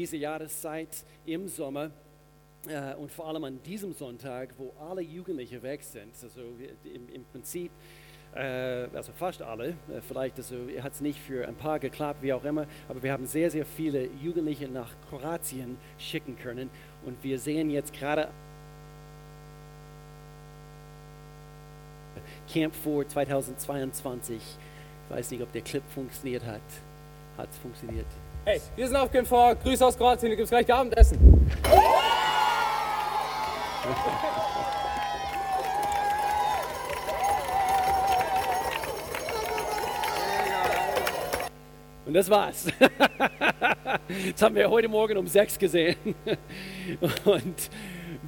diese Jahreszeit im Sommer äh, und vor allem an diesem Sonntag, wo alle Jugendliche weg sind. Also im, im Prinzip, äh, also fast alle, äh, vielleicht also, hat es nicht für ein paar geklappt, wie auch immer, aber wir haben sehr, sehr viele Jugendliche nach Kroatien schicken können und wir sehen jetzt gerade Camp 4 2022. Ich weiß nicht, ob der Clip funktioniert hat. Hat es funktioniert? Hey, wir sind auf 4. Grüße aus Kroatien. Hier gibt es gleich Abendessen. Und das war's. Das haben wir heute Morgen um sechs gesehen. Und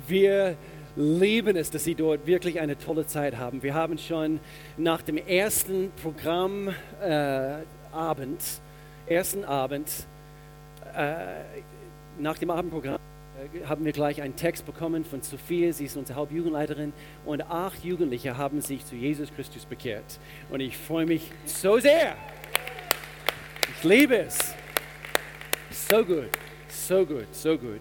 wir lieben es, dass Sie dort wirklich eine tolle Zeit haben. Wir haben schon nach dem ersten Programmabend, äh, ersten Abend, äh, nach dem Abendprogramm, äh, haben wir gleich einen Text bekommen von Sophia, sie ist unsere Hauptjugendleiterin, und acht Jugendliche haben sich zu Jesus Christus bekehrt. Und ich freue mich so sehr. Ich liebe es. So gut, so gut, so gut.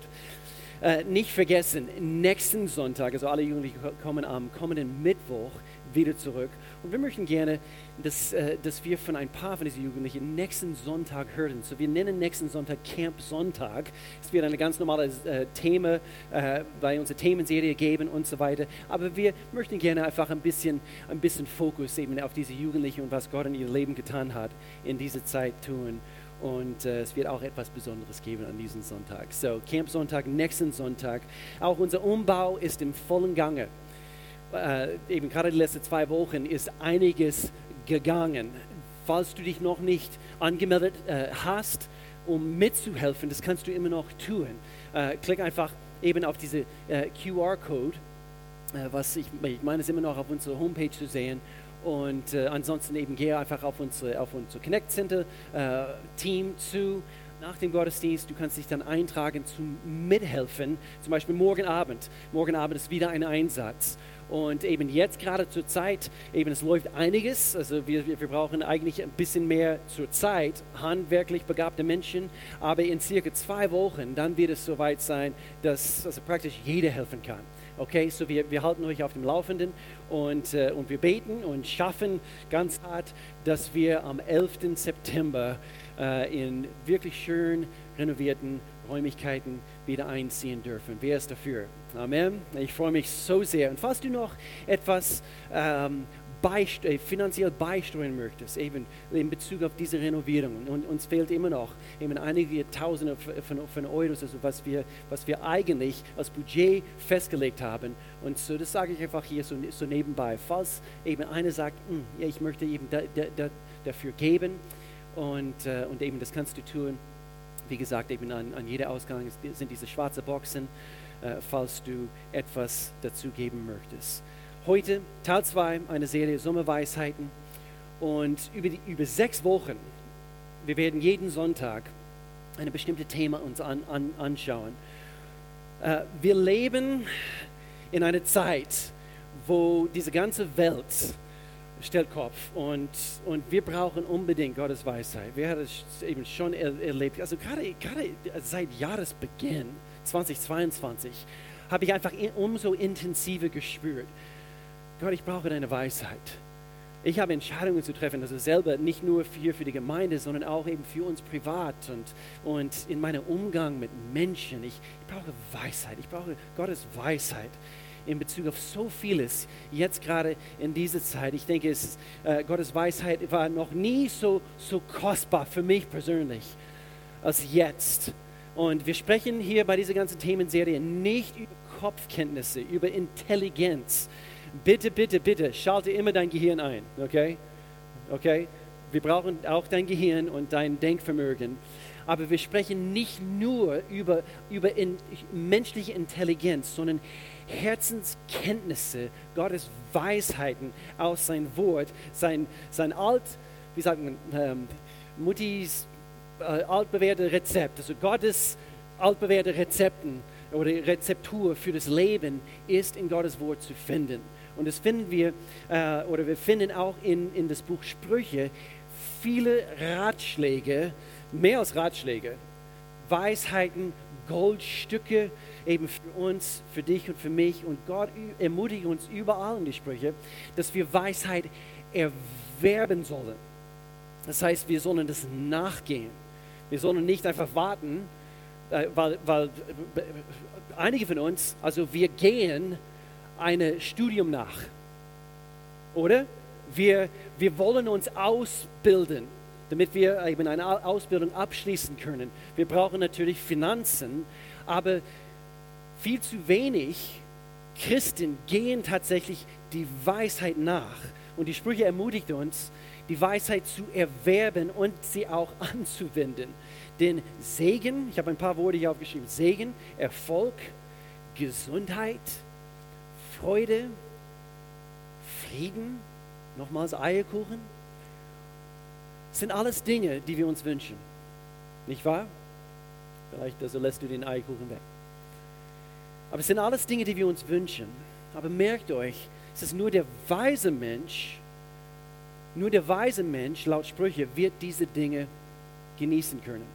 Äh, nicht vergessen, nächsten Sonntag, also alle Jugendlichen kommen am kommenden Mittwoch wieder zurück. Und wir möchten gerne, dass, äh, dass wir von ein paar von diesen Jugendlichen nächsten Sonntag hören. So, wir nennen nächsten Sonntag Camp Sonntag. Es wird ein ganz normales äh, Thema äh, bei unserer Themenserie geben und so weiter. Aber wir möchten gerne einfach ein bisschen, ein bisschen Fokus eben auf diese Jugendlichen und was Gott in ihrem Leben getan hat in dieser Zeit tun. Und äh, es wird auch etwas Besonderes geben an diesem Sonntag. So, Camp Sonntag, nächsten Sonntag. Auch unser Umbau ist im vollen Gange. Äh, eben gerade die letzten zwei Wochen ist einiges gegangen. Falls du dich noch nicht angemeldet äh, hast, um mitzuhelfen, das kannst du immer noch tun. Äh, klick einfach eben auf diese äh, QR-Code, äh, was ich, ich meine, ist immer noch auf unserer Homepage zu sehen und äh, ansonsten eben gehe einfach auf, unsere, auf unser Connect Center äh, Team zu nach dem Gottesdienst. Du kannst dich dann eintragen zum Mithelfen. Zum Beispiel morgen Abend. Morgen Abend ist wieder ein Einsatz. Und eben jetzt gerade zur Zeit, eben es läuft einiges. Also wir, wir brauchen eigentlich ein bisschen mehr zur Zeit, handwerklich begabte Menschen. Aber in circa zwei Wochen, dann wird es soweit sein, dass also praktisch jeder helfen kann. Okay, so wir, wir halten euch auf dem Laufenden und, äh, und wir beten und schaffen ganz hart, dass wir am 11. September äh, in wirklich schön renovierten Räumlichkeiten wieder einziehen dürfen. Wer ist dafür? Amen. Ich freue mich so sehr. Und falls du noch etwas ähm, beist äh, finanziell beisteuern möchtest, eben in Bezug auf diese Renovierung. Und uns fehlt immer noch eben einige Tausende von, von Euros, also was wir, was wir eigentlich als Budget festgelegt haben. Und so, das sage ich einfach hier so, so nebenbei. Falls eben einer sagt, hm, ja, ich möchte eben da, da, da, dafür geben und, äh, und eben das kannst du tun. Wie gesagt, eben an, an jeder Ausgang sind diese schwarzen Boxen, falls du etwas dazu geben möchtest. Heute Teil 2 einer Serie Sommerweisheiten und über, die, über sechs Wochen, wir werden jeden Sonntag ein bestimmtes Thema uns an, an, anschauen. Äh, wir leben in einer Zeit, wo diese ganze Welt stellt Kopf und, und wir brauchen unbedingt Gottes Weisheit. Wir haben es eben schon er, erlebt, also gerade, gerade seit Jahresbeginn 2022 habe ich einfach umso intensiver gespürt, Gott, ich brauche deine Weisheit. Ich habe Entscheidungen zu treffen, also selber nicht nur für, für die Gemeinde, sondern auch eben für uns privat und, und in meinem Umgang mit Menschen. Ich, ich brauche Weisheit, ich brauche Gottes Weisheit in Bezug auf so vieles, jetzt gerade in dieser Zeit. Ich denke, es, äh, Gottes Weisheit war noch nie so, so kostbar für mich persönlich als jetzt. Und wir sprechen hier bei dieser ganzen Themenserie nicht über Kopfkenntnisse, über Intelligenz, bitte, bitte, bitte, schalte immer dein Gehirn ein, okay? Okay? Wir brauchen auch dein Gehirn und dein Denkvermögen. Aber wir sprechen nicht nur über, über in, menschliche Intelligenz, sondern Herzenskenntnisse, Gottes Weisheiten aus sein Wort, sein, sein alt, wie sagt man, ähm, Muttis äh, altbewährte Rezept, also Gottes altbewährte Rezepten oder Rezeptur für das Leben ist in Gottes Wort zu finden. Und das finden wir, äh, oder wir finden auch in, in das Buch Sprüche viele Ratschläge, mehr als Ratschläge, Weisheiten, Goldstücke eben für uns, für dich und für mich. Und Gott ermutigt uns überall in die Sprüche, dass wir Weisheit erwerben sollen. Das heißt, wir sollen das nachgehen. Wir sollen nicht einfach warten, äh, weil, weil äh, einige von uns, also wir gehen ein Studium nach. Oder? Wir, wir wollen uns ausbilden, damit wir eben eine Ausbildung abschließen können. Wir brauchen natürlich Finanzen, aber viel zu wenig Christen gehen tatsächlich die Weisheit nach. Und die Sprüche ermutigt uns, die Weisheit zu erwerben und sie auch anzuwenden. Denn Segen, ich habe ein paar Worte hier aufgeschrieben, Segen, Erfolg, Gesundheit, Freude, Frieden, nochmals Eierkuchen, sind alles Dinge, die wir uns wünschen. Nicht wahr? Vielleicht also lässt du den Eierkuchen weg. Aber es sind alles Dinge, die wir uns wünschen. Aber merkt euch, es ist nur der weise Mensch, nur der weise Mensch, laut Sprüche, wird diese Dinge genießen können.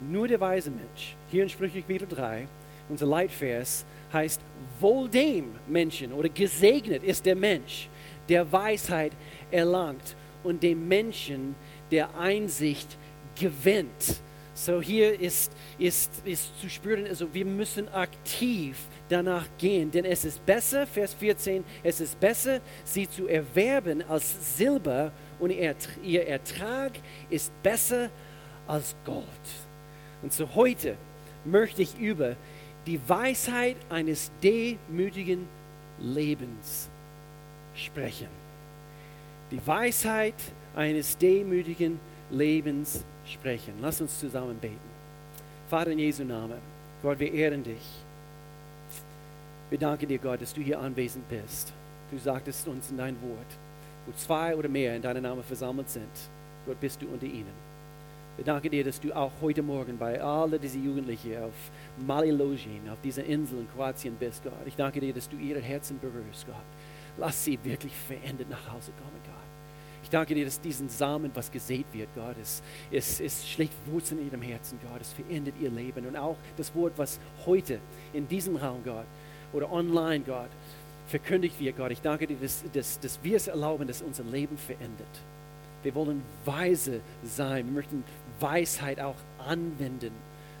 Nur der weise Mensch. Hier in Sprüche Kapitel 3, unser Leitvers heißt, wohl dem Menschen oder gesegnet ist der Mensch, der Weisheit erlangt und dem Menschen, der Einsicht gewinnt. So hier ist, ist, ist zu spüren, also wir müssen aktiv danach gehen, denn es ist besser, Vers 14, es ist besser, sie zu erwerben als Silber und ihr Ertrag ist besser als Gold. Und so heute möchte ich über die Weisheit eines demütigen Lebens sprechen. Die Weisheit eines demütigen Lebens sprechen. Lass uns zusammen beten. Vater in Jesu Namen, Gott, wir ehren dich. Wir danken dir, Gott, dass du hier anwesend bist. Du sagtest uns in dein Wort, wo zwei oder mehr in deinem Namen versammelt sind, dort bist du unter ihnen. Wir danken dir, dass du auch heute Morgen bei all diesen Jugendlichen auf Malilogin, auf dieser Insel in Kroatien bist, Gott. Ich danke dir, dass du ihre Herzen berührst, Gott. Lass sie wirklich verändert nach Hause kommen, Gott. Danke dir, dass diesen Samen, was gesät wird, Gott, es, es, es schlägt Wurzeln in ihrem Herzen, Gott. Es verändert ihr Leben. Und auch das Wort, was heute in diesem Raum, Gott, oder online, Gott, verkündigt wird, Gott. Ich danke dir, dass, dass, dass wir es erlauben, dass unser Leben verändert. Wir wollen weise sein. Wir möchten Weisheit auch anwenden.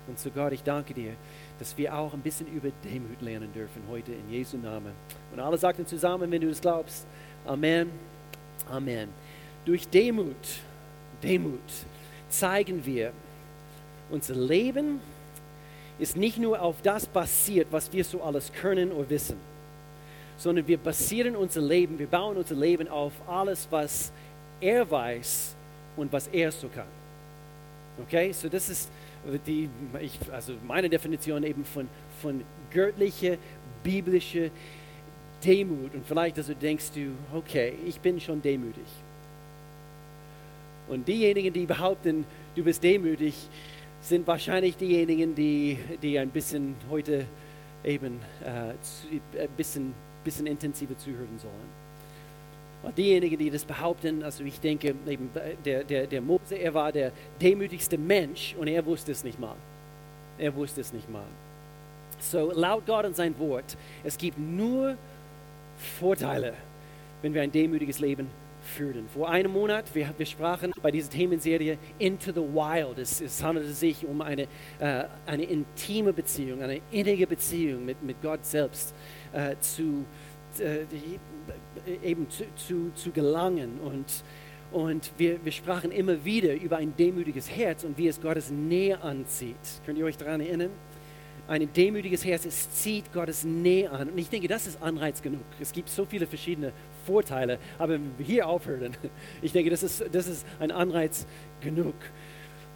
Und so Gott, ich danke dir, dass wir auch ein bisschen über Demut lernen dürfen heute in Jesu Namen. Und alle sagten zusammen, wenn du es glaubst, Amen, Amen. Durch Demut, Demut zeigen wir, unser Leben ist nicht nur auf das basiert, was wir so alles können oder wissen, sondern wir basieren unser Leben, wir bauen unser Leben auf alles, was er weiß und was er so kann. Okay, so das ist die, ich, also meine Definition eben von, von göttlicher, biblischer Demut. Und vielleicht also denkst du, okay, ich bin schon demütig. Und diejenigen, die behaupten, du bist demütig, sind wahrscheinlich diejenigen, die, die ein bisschen heute eben äh, ein bisschen, bisschen intensiver zuhören sollen. Und diejenigen, die das behaupten, also ich denke, eben der, der, der Mose, er war der demütigste Mensch und er wusste es nicht mal. Er wusste es nicht mal. So, laut Gott und sein Wort, es gibt nur Vorteile, wenn wir ein demütiges Leben führen. Vor einem Monat, wir, wir sprachen bei dieser Themenserie Into the Wild. Es, es handelte sich um eine, äh, eine intime Beziehung, eine innige Beziehung mit, mit Gott selbst äh, zu, äh, eben zu, zu, zu gelangen. Und, und wir, wir sprachen immer wieder über ein demütiges Herz und wie es Gottes Nähe anzieht. Könnt ihr euch daran erinnern? Ein demütiges Herz, es zieht Gottes Nähe an. Und ich denke, das ist Anreiz genug. Es gibt so viele verschiedene Vorteile, aber wenn wir hier aufhören, ich denke, das ist, das ist ein Anreiz genug.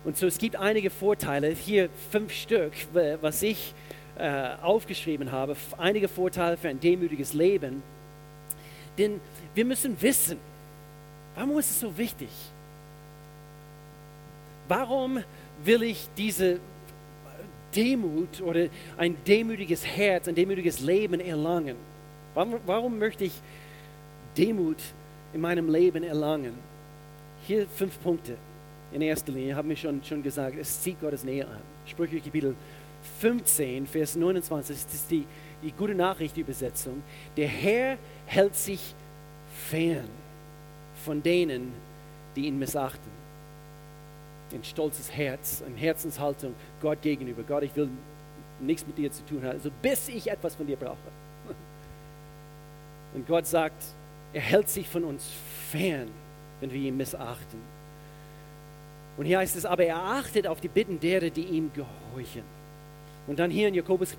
Und so, es gibt einige Vorteile, hier fünf Stück, was ich äh, aufgeschrieben habe, einige Vorteile für ein demütiges Leben. Denn wir müssen wissen, warum ist es so wichtig? Warum will ich diese Demut oder ein demütiges Herz, ein demütiges Leben erlangen? Warum, warum möchte ich Demut in meinem Leben erlangen? Hier fünf Punkte. in erster Linie, haben wir schon, schon gesagt, es zieht Gottes Nähe an. Sprüche Kapitel 15, Vers 29, das ist die, die gute Nachricht-Übersetzung. Der Herr hält sich fern von denen, die ihn missachten. Ein stolzes Herz, eine Herzenshaltung Gott gegenüber. Gott, ich will nichts mit dir zu tun haben, also bis ich etwas von dir brauche. Und Gott sagt, er hält sich von uns fern, wenn wir ihn missachten. Und hier heißt es, aber er achtet auf die Bitten derer, die ihm gehorchen. Und dann hier in Jakobus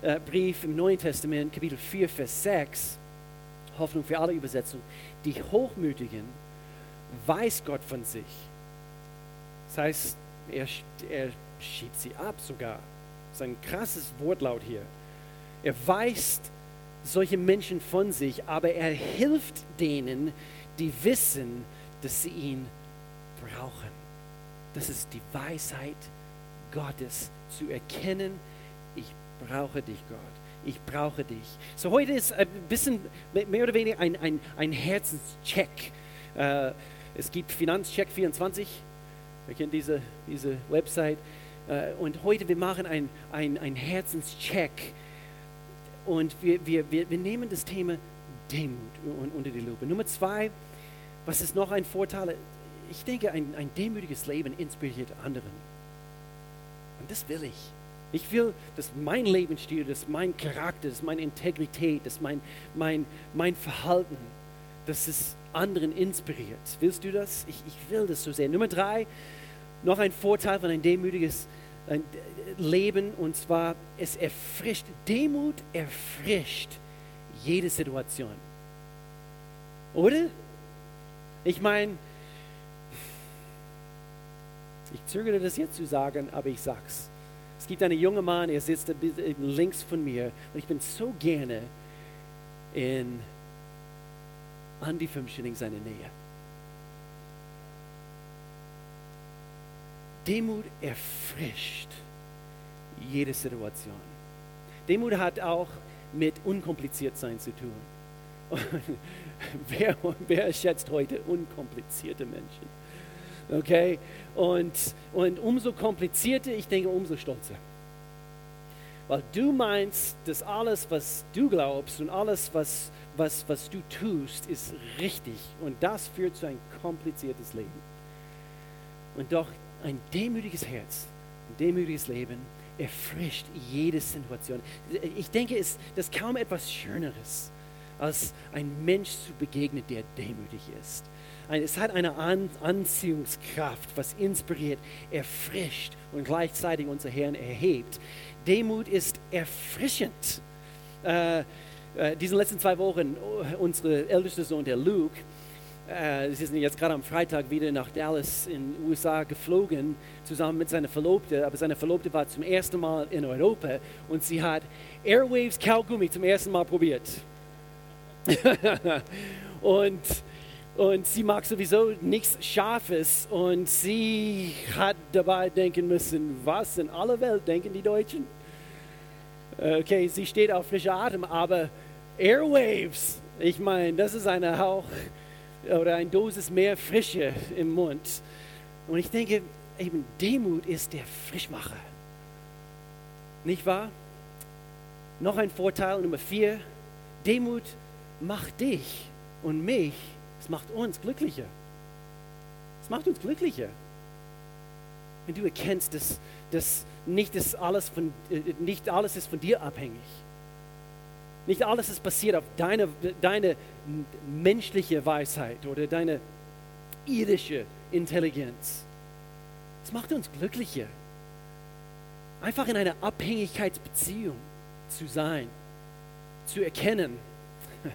äh, Brief im Neuen Testament, Kapitel 4, Vers 6, Hoffnung für alle Übersetzungen, die Hochmütigen weiß Gott von sich. Das heißt, er, er schiebt sie ab sogar. Das ist ein krasses Wortlaut hier. Er weist solche Menschen von sich, aber er hilft denen, die wissen, dass sie ihn brauchen. Das ist die Weisheit Gottes, zu erkennen, ich brauche dich, Gott. Ich brauche dich. So heute ist ein bisschen mehr oder weniger ein, ein, ein Herzenscheck. Äh, es gibt Finanzcheck 24. Wir kennen diese, diese Website. Äh, und heute wir machen ein, ein, ein Herzenscheck und wir, wir, wir, nehmen das Thema Demut unter die Lupe. Nummer zwei, was ist noch ein Vorteil? Ich denke, ein, ein demütiges Leben inspiriert anderen. Und das will ich. Ich will, dass mein Lebensstil, dass mein Charakter, dass meine Integrität, dass mein, mein, mein Verhalten, dass es anderen inspiriert. Willst du das? Ich, ich will das so sehr. Nummer drei, noch ein Vorteil von ein demütiges ein Leben und zwar es erfrischt. Demut erfrischt jede Situation. Oder? Ich meine, ich zögere das jetzt zu sagen, aber ich sag's. Es gibt einen jungen Mann, er sitzt links von mir und ich bin so gerne in Andy Fünfschilling seine Nähe. Demut erfrischt jede Situation. Demut hat auch mit unkompliziert sein zu tun. wer, wer schätzt heute unkomplizierte Menschen? Okay? Und, und umso komplizierter, ich denke, umso stolzer. Weil du meinst, dass alles, was du glaubst und alles, was, was, was du tust, ist richtig. Und das führt zu ein kompliziertes Leben. Und doch ein demütiges Herz, ein demütiges Leben erfrischt jede Situation. Ich denke, es ist kaum etwas Schöneres, als ein Mensch zu begegnen, der demütig ist. Es hat eine Anziehungskraft, was inspiriert, erfrischt und gleichzeitig unser Herrn erhebt. Demut ist erfrischend. Äh, äh, diesen letzten zwei Wochen, unser ältester Sohn, der Luke, äh, sie sind jetzt gerade am Freitag wieder nach Dallas in den USA geflogen, zusammen mit seiner Verlobte. Aber seine Verlobte war zum ersten Mal in Europa und sie hat Airwaves Kaugummi zum ersten Mal probiert. und, und sie mag sowieso nichts Scharfes und sie hat dabei denken müssen, was in aller Welt denken die Deutschen? Okay, sie steht auf frischer Atem, aber Airwaves, ich meine, das ist eine Hauch oder ein Dosis mehr Frische im Mund. Und ich denke, eben Demut ist der Frischmacher. Nicht wahr? Noch ein Vorteil, Nummer vier. Demut macht dich und mich, es macht uns glücklicher. Es macht uns glücklicher. Wenn du erkennst, dass, dass nicht, das alles von, äh, nicht alles ist von dir abhängig. Nicht alles ist basiert auf deine, deine menschliche Weisheit oder deine irdische Intelligenz. Es macht uns glücklicher, einfach in einer Abhängigkeitsbeziehung zu sein, zu erkennen,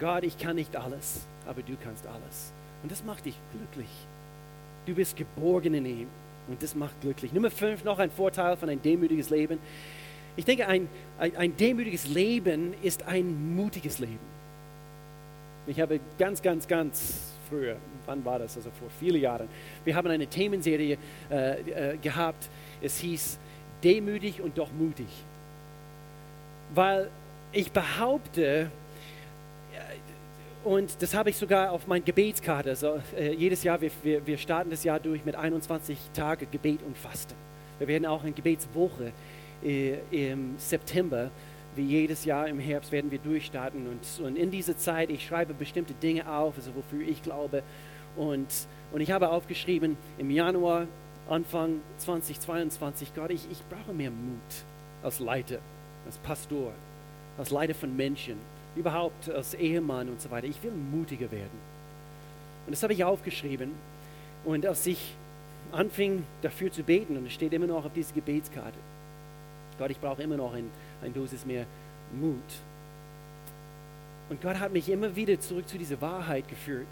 Gott, ich kann nicht alles, aber du kannst alles. Und das macht dich glücklich. Du bist geborgen in ihm und das macht glücklich. Nummer fünf, noch ein Vorteil von ein demütiges Leben. Ich denke, ein, ein, ein demütiges Leben ist ein mutiges Leben. Ich habe ganz, ganz, ganz früher, wann war das? Also vor vielen Jahren, wir haben eine Themenserie äh, äh, gehabt. Es hieß Demütig und doch mutig. Weil ich behaupte, und das habe ich sogar auf mein Gebetskarte. Also, äh, jedes Jahr, wir, wir, wir starten das Jahr durch mit 21 Tage Gebet und Fasten. Wir werden auch eine Gebetswoche äh, im September, wie jedes Jahr im Herbst, werden wir durchstarten. Und, und in dieser Zeit, ich schreibe bestimmte Dinge auf, also wofür ich glaube. Und, und ich habe aufgeschrieben, im Januar, Anfang 2022, Gott, ich, ich brauche mehr Mut als Leiter, als Pastor, als Leiter von Menschen überhaupt als Ehemann und so weiter. Ich will mutiger werden. Und das habe ich aufgeschrieben. Und als ich anfing dafür zu beten, und es steht immer noch auf dieser Gebetskarte, Gott, ich brauche immer noch ein, ein Dosis mehr Mut. Und Gott hat mich immer wieder zurück zu dieser Wahrheit geführt.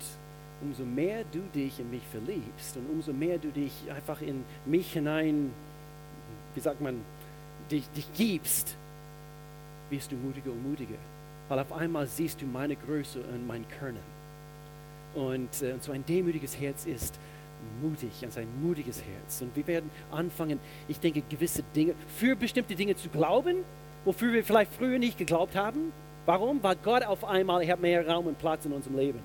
Umso mehr du dich in mich verliebst und umso mehr du dich einfach in mich hinein, wie sagt man, dich, dich gibst, wirst du mutiger und mutiger weil auf einmal siehst du meine Größe und mein Können. Und, äh, so ein demütiges Herz ist mutig, also ein mutiges Herz. Und wir werden anfangen, ich denke, gewisse Dinge, für bestimmte Dinge zu glauben, wofür wir vielleicht früher nicht geglaubt haben. Warum? Weil Gott auf einmal, hat mehr Raum und Platz in unserem Leben.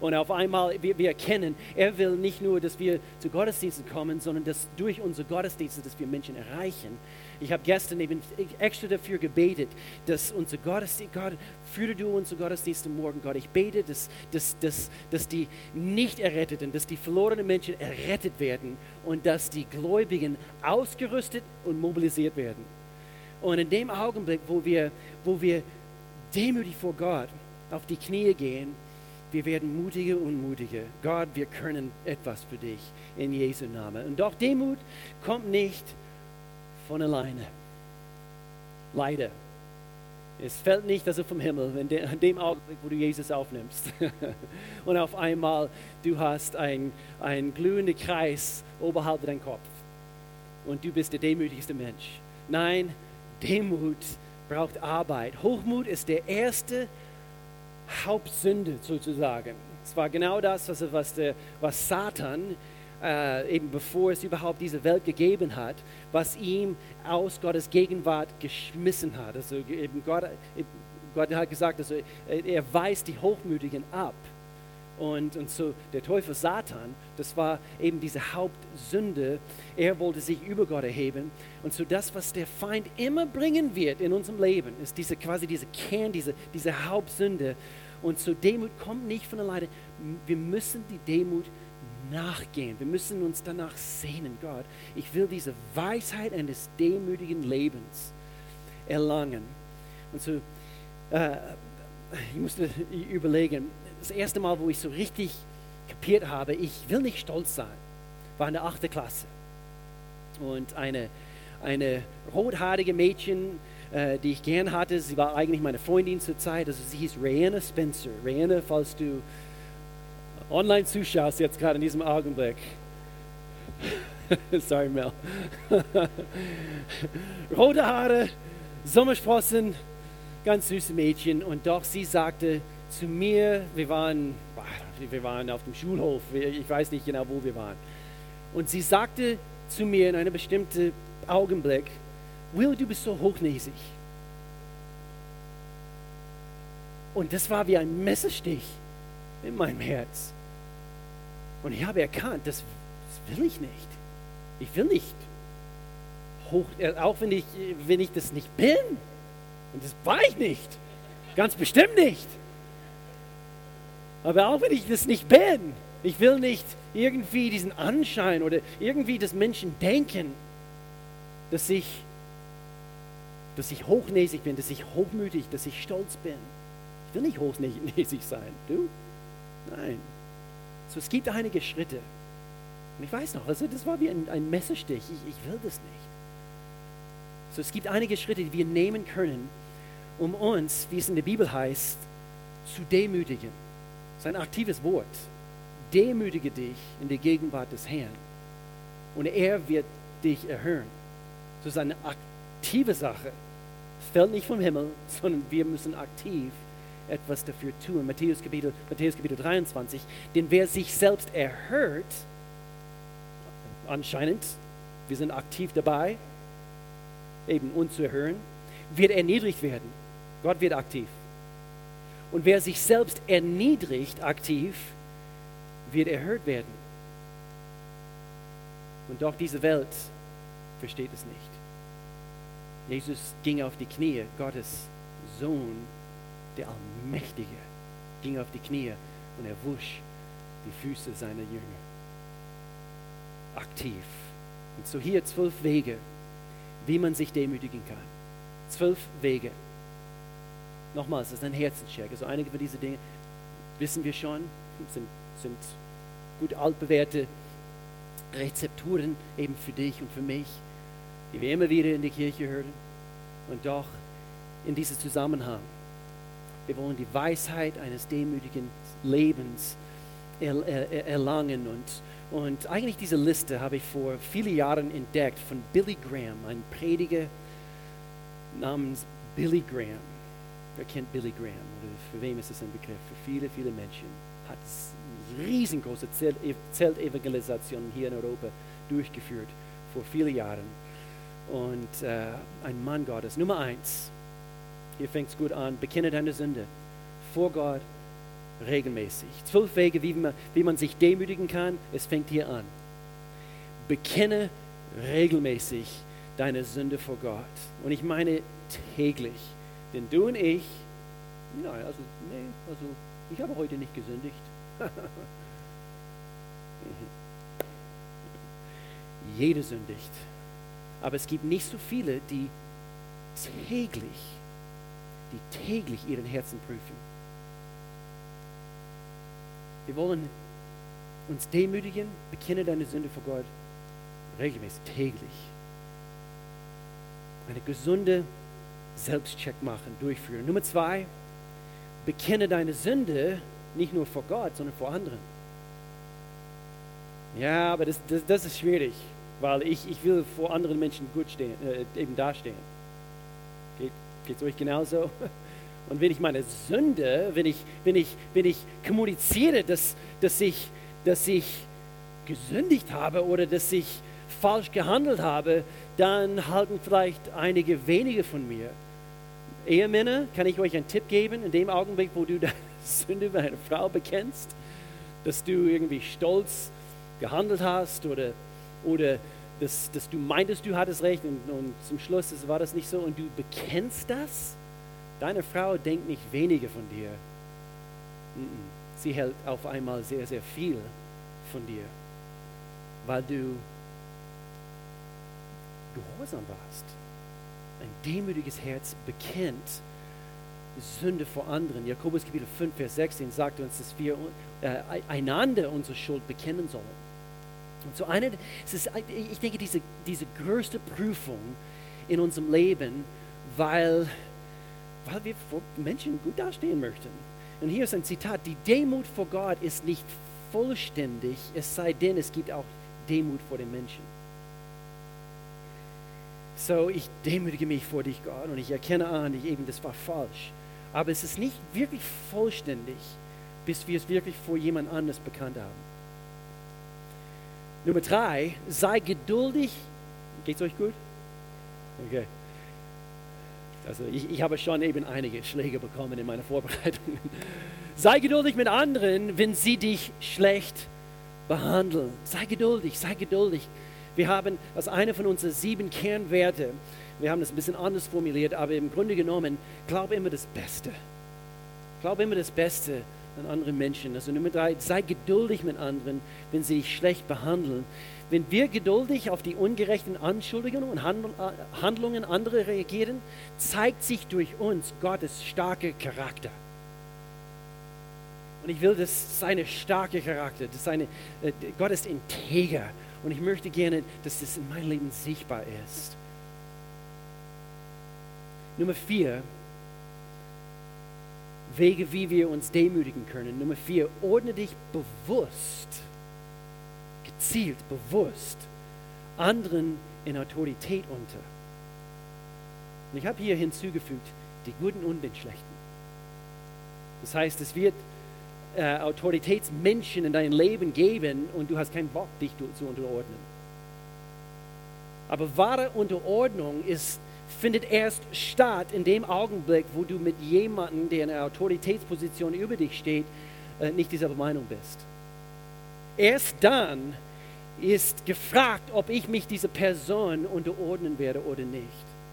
Und auf einmal, wir, wir erkennen, er will nicht nur, dass wir zu Gottesdiensten kommen, sondern dass durch unsere Gottesdienste, dass wir Menschen erreichen. Ich habe gestern eben extra dafür gebetet, dass unser Gottesdienst, Gott, führe du unsere Gottesdienste morgen, Gott. Ich bete, dass, dass, dass, dass die nicht erretteten, dass die verlorenen Menschen errettet werden und dass die Gläubigen ausgerüstet und mobilisiert werden. Und in dem Augenblick, wo wir, wo wir demütig vor Gott auf die Knie gehen, wir werden mutiger und mutiger. Gott, wir können etwas für dich in Jesu Namen. Und doch Demut kommt nicht von alleine. Leider. Es fällt nicht also vom Himmel, in dem Augenblick, wo du Jesus aufnimmst. und auf einmal, du hast einen glühenden Kreis oberhalb deinem Kopf. Und du bist der demütigste Mensch. Nein, Demut braucht Arbeit. Hochmut ist der erste Hauptsünde sozusagen. Es war genau das, was, was, der, was Satan äh, eben bevor es überhaupt diese Welt gegeben hat, was ihm aus Gottes Gegenwart geschmissen hat. Also eben Gott, Gott hat gesagt, also er weist die Hochmütigen ab. Und, und so der Teufel Satan, das war eben diese Hauptsünde. Er wollte sich über Gott erheben. Und so das, was der Feind immer bringen wird in unserem Leben, ist diese quasi diese Kern, diese, diese Hauptsünde. Und so Demut kommt nicht von alleine. Wir müssen die Demut nachgehen. Wir müssen uns danach sehnen, Gott. Ich will diese Weisheit eines demütigen Lebens erlangen. Und so, äh, ich musste überlegen, das erste Mal, wo ich so richtig kapiert habe, ich will nicht stolz sein, war in der 8. Klasse. Und eine, eine rothaarige Mädchen, äh, die ich gern hatte, sie war eigentlich meine Freundin zur Zeit, also sie hieß Rihanna Spencer. Rihanna, falls du online zuschaust jetzt gerade in diesem Augenblick. Sorry, Mel. Rote Haare, Sommersprossen, ganz süße Mädchen. Und doch sie sagte zu mir, wir waren, wir waren auf dem Schulhof, ich weiß nicht genau, wo wir waren. Und sie sagte zu mir in einem bestimmten Augenblick, Will, du bist so hochnäsig. Und das war wie ein Messerstich in meinem Herz. Und ich habe erkannt, das, das will ich nicht. Ich will nicht hoch, äh, auch wenn ich, wenn ich das nicht bin. Und das war ich nicht. Ganz bestimmt nicht. Aber auch wenn ich das nicht bin, ich will nicht irgendwie diesen Anschein oder irgendwie, dass Menschen denken, dass ich, dass ich hochnäsig bin, dass ich hochmütig, dass ich stolz bin. Ich will nicht hochnäsig sein. Du? Nein. So, es gibt einige Schritte. Und ich weiß noch, also das war wie ein, ein Messerstich. Ich, ich will das nicht. So, es gibt einige Schritte, die wir nehmen können, um uns, wie es in der Bibel heißt, zu demütigen. Das ist ein aktives Wort. Demütige dich in der Gegenwart des Herrn. Und er wird dich erhören. Das ist eine aktive Sache. Es fällt nicht vom Himmel, sondern wir müssen aktiv etwas dafür tun. Matthäus Kapitel, Matthäus Kapitel 23. Denn wer sich selbst erhört, anscheinend, wir sind aktiv dabei, eben uns zu erhören, wird erniedrigt werden. Gott wird aktiv. Und wer sich selbst erniedrigt aktiv, wird erhört werden. Und doch diese Welt versteht es nicht. Jesus ging auf die Knie, Gottes Sohn, der Allmächtige, ging auf die Knie und er wusch die Füße seiner Jünger. Aktiv. Und so hier zwölf Wege, wie man sich demütigen kann. Zwölf Wege. Nochmals, das ist ein Herzenscheck. Also einige von diesen Dingen wissen wir schon, sind, sind gut altbewährte Rezepturen eben für dich und für mich, die wir immer wieder in der Kirche hören. Und doch in diesem Zusammenhang, wir wollen die Weisheit eines demütigen Lebens erlangen. Und, und eigentlich diese Liste habe ich vor vielen Jahren entdeckt von Billy Graham, ein Prediger namens Billy Graham. Wer kennt Billy Graham? Oder für wem ist es ein Begriff? Für viele, viele Menschen. Hat riesengroße Zeltevangelisationen hier in Europa durchgeführt vor vielen Jahren. Und äh, ein Mann Gottes. Nummer eins. Hier fängt es gut an. Bekenne deine Sünde vor Gott regelmäßig. Zwölf Wege, wie man, wie man sich demütigen kann. Es fängt hier an. Bekenne regelmäßig deine Sünde vor Gott. Und ich meine täglich. Denn du und ich, nein, also, nee, also ich habe heute nicht gesündigt. Jede sündigt. Aber es gibt nicht so viele, die täglich, die täglich ihren Herzen prüfen. Wir wollen uns demütigen, bekenne deine Sünde vor Gott regelmäßig, täglich. Eine gesunde Selbstcheck machen, durchführen. Nummer zwei, bekenne deine Sünde nicht nur vor Gott, sondern vor anderen. Ja, aber das, das, das ist schwierig, weil ich, ich will vor anderen Menschen gut stehen, äh, eben dastehen. Geht es euch genauso? Und wenn ich meine Sünde, wenn ich, wenn ich, wenn ich kommuniziere, dass, dass, ich, dass ich gesündigt habe oder dass ich falsch gehandelt habe, dann halten vielleicht einige wenige von mir. Ehemänner, kann ich euch einen Tipp geben, in dem Augenblick, wo du deine Sünde bei einer Frau bekennst, dass du irgendwie stolz gehandelt hast oder, oder dass, dass du meintest, du hattest recht und, und zum Schluss war das nicht so und du bekennst das, deine Frau denkt nicht weniger von dir. Sie hält auf einmal sehr, sehr viel von dir, weil du gehorsam warst. Ein demütiges Herz bekennt Sünde vor anderen. Jakobus Kapitel 5, Vers 16 sagt uns, dass wir äh, einander unsere Schuld bekennen sollen. Und so eine, ist, ich denke, diese, diese größte Prüfung in unserem Leben, weil, weil wir vor Menschen gut dastehen möchten. Und hier ist ein Zitat, die Demut vor Gott ist nicht vollständig, es sei denn, es gibt auch Demut vor den Menschen. So, ich demütige mich vor dich, Gott, und ich erkenne an, ich eben, das war falsch. Aber es ist nicht wirklich vollständig, bis wir es wirklich vor jemand anders bekannt haben. Nummer drei, sei geduldig. Geht es euch gut? Okay. Also ich, ich habe schon eben einige Schläge bekommen in meiner Vorbereitung. sei geduldig mit anderen, wenn sie dich schlecht behandeln. Sei geduldig, sei geduldig. Wir haben als eine von unseren sieben Kernwerte, wir haben das ein bisschen anders formuliert, aber im Grunde genommen, glaub immer das Beste. Glaub immer das Beste an andere Menschen. Also Nummer drei, sei geduldig mit anderen, wenn sie dich schlecht behandeln. Wenn wir geduldig auf die ungerechten Anschuldigungen und äh, Handlungen anderer reagieren, zeigt sich durch uns Gottes starker Charakter. Und ich will, dass seine starke Charakter, dass seine, äh, Gott ist integer. Und ich möchte gerne, dass das in meinem Leben sichtbar ist. Nummer vier, Wege, wie wir uns demütigen können. Nummer vier, ordne dich bewusst, gezielt, bewusst anderen in Autorität unter. Und ich habe hier hinzugefügt, die Guten und den Schlechten. Das heißt, es wird äh, Autoritätsmenschen in dein Leben geben und du hast keinen Bock, dich zu unterordnen. Aber wahre Unterordnung ist findet erst statt in dem Augenblick, wo du mit jemandem, der in einer Autoritätsposition über dich steht, äh, nicht dieselbe Meinung bist. Erst dann ist gefragt, ob ich mich dieser Person unterordnen werde oder nicht.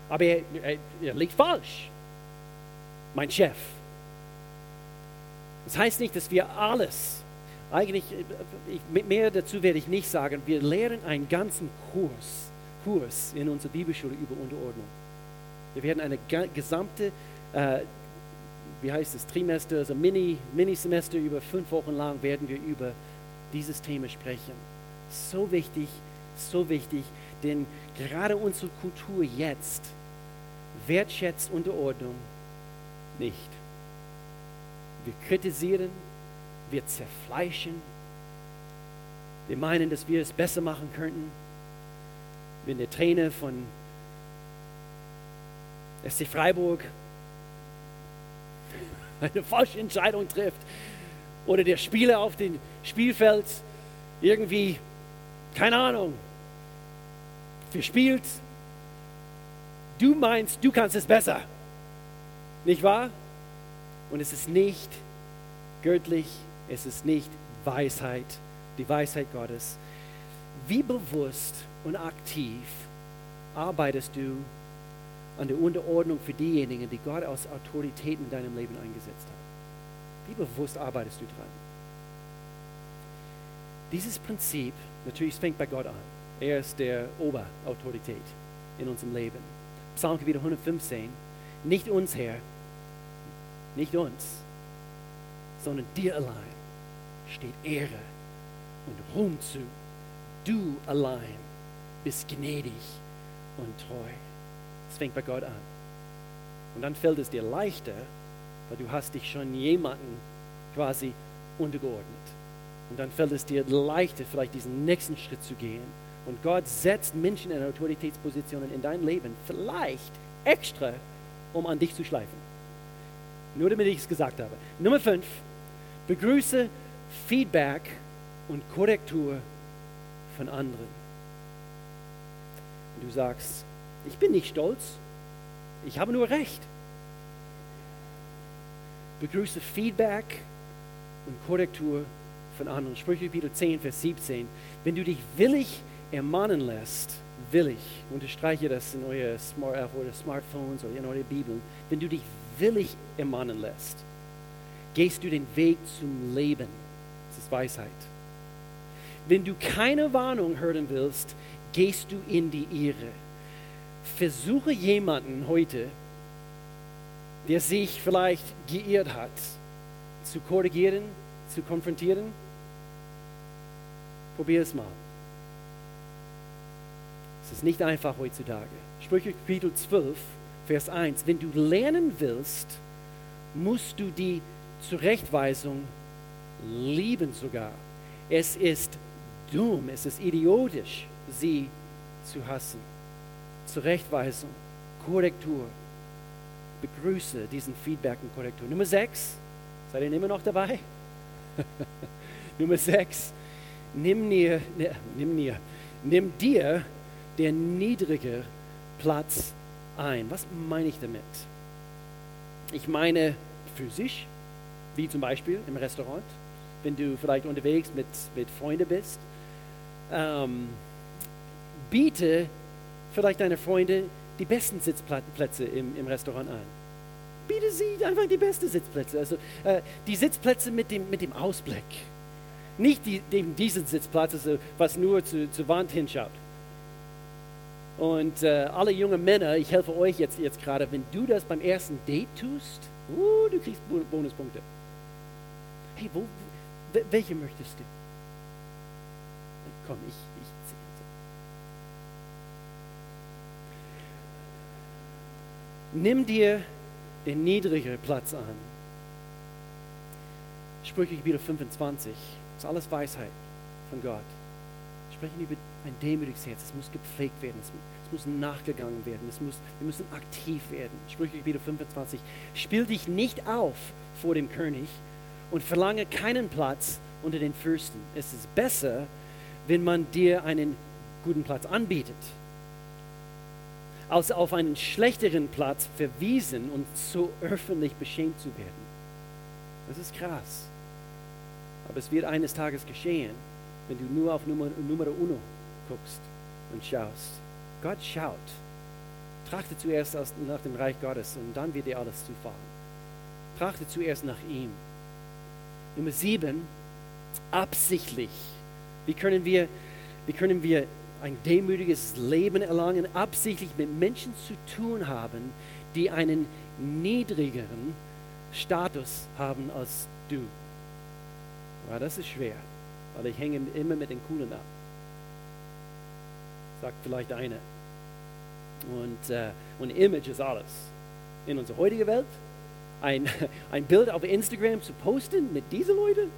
Aber er, er, er liegt falsch. Mein Chef. Das heißt nicht, dass wir alles, eigentlich, ich, mehr dazu werde ich nicht sagen, wir lehren einen ganzen Kurs, Kurs in unserer Bibelschule über Unterordnung. Wir werden eine gesamte, äh, wie heißt es, Trimester, also Mini, Mini-Semester über fünf Wochen lang werden wir über dieses Thema sprechen. So wichtig, so wichtig, denn gerade unsere Kultur jetzt wertschätzt Unterordnung nicht. Wir kritisieren, wir zerfleischen, wir meinen, dass wir es besser machen könnten. Wenn der Trainer von SC Freiburg eine falsche Entscheidung trifft oder der Spieler auf dem Spielfeld irgendwie, keine Ahnung, verspielt, du meinst, du kannst es besser. Nicht wahr? Und es ist nicht göttlich, es ist nicht Weisheit, die Weisheit Gottes. Wie bewusst und aktiv arbeitest du an der Unterordnung für diejenigen, die Gott als Autorität in deinem Leben eingesetzt hat? Wie bewusst arbeitest du dran? Dieses Prinzip, natürlich, es fängt bei Gott an. Er ist der Oberautorität in unserem Leben. Psalmkapitel 115, nicht uns, Herr, nicht uns, sondern dir allein steht Ehre und Ruhm zu. Du allein bist gnädig und treu. Es fängt bei Gott an. Und dann fällt es dir leichter, weil du hast dich schon jemanden quasi untergeordnet. Und dann fällt es dir leichter, vielleicht diesen nächsten Schritt zu gehen. Und Gott setzt Menschen in Autoritätspositionen in dein Leben, vielleicht extra, um an dich zu schleifen. Nur damit ich es gesagt habe. Nummer 5. Begrüße Feedback und Korrektur von anderen. Du sagst, ich bin nicht stolz, ich habe nur recht. Begrüße Feedback und Korrektur von anderen. Sprüche Kapitel 10, Vers 17. Wenn du dich willig ermahnen lässt, willig, unterstreiche das in euer Smart, oder Smartphones oder in eure Bibeln, wenn du dich willig ermahnen lässt, gehst du den Weg zum Leben. Das ist Weisheit. Wenn du keine Warnung hören willst, gehst du in die Irre. Versuche jemanden heute, der sich vielleicht geirrt hat, zu korrigieren, zu konfrontieren. Probier es mal. Es ist nicht einfach heutzutage. Sprüche Kapitel 12 Vers 1, wenn du lernen willst, musst du die Zurechtweisung lieben sogar. Es ist dumm, es ist idiotisch, sie zu hassen. Zurechtweisung, Korrektur. Begrüße diesen Feedback und Korrektur. Nummer 6, seid ihr immer noch dabei? Nummer 6, nimm dir, ne, nimm dir, nimm dir der niedrige Platz ein. Was meine ich damit? Ich meine physisch, wie zum Beispiel im Restaurant, wenn du vielleicht unterwegs mit, mit Freunden bist. Ähm, biete vielleicht deine Freunde die besten Sitzplätze im, im Restaurant an. Biete sie einfach die besten Sitzplätze. Also äh, die Sitzplätze mit dem, mit dem Ausblick. Nicht die, dem, diesen Sitzplatz, also, was nur zu, zur Wand hinschaut. Und äh, alle jungen Männer, ich helfe euch jetzt, jetzt gerade, wenn du das beim ersten Date tust, uh, du kriegst Bonuspunkte. Hey, wo, welche möchtest du? Komm, ich, ich ziehe Nimm dir den niedrigeren Platz an. Sprüche Kapitel 25. Das ist alles Weisheit von Gott. Sprechen über ein demütiges Herz. Es muss gepflegt werden. Es muss nachgegangen werden. Es muss, wir müssen aktiv werden. Sprüche Kapitel 25. Spiel dich nicht auf vor dem König und verlange keinen Platz unter den Fürsten. Es ist besser, wenn man dir einen guten Platz anbietet, als auf einen schlechteren Platz verwiesen und so öffentlich beschämt zu werden. Das ist krass. Aber es wird eines Tages geschehen, wenn du nur auf Nummer, Numero uno guckst und schaust. Gott schaut. Trachte zuerst nach dem Reich Gottes und dann wird dir alles zufallen. Trachte zuerst nach ihm. Nummer sieben, absichtlich. Wie können wir, wie können wir ein demütiges Leben erlangen, absichtlich mit Menschen zu tun haben, die einen niedrigeren Status haben als du? Ja, das ist schwer, weil ich hänge immer mit den Coolen ab. Sagt vielleicht einer. Und, äh, und Image ist alles. In unserer heutigen Welt, ein, ein Bild auf Instagram zu posten mit diesen Leuten?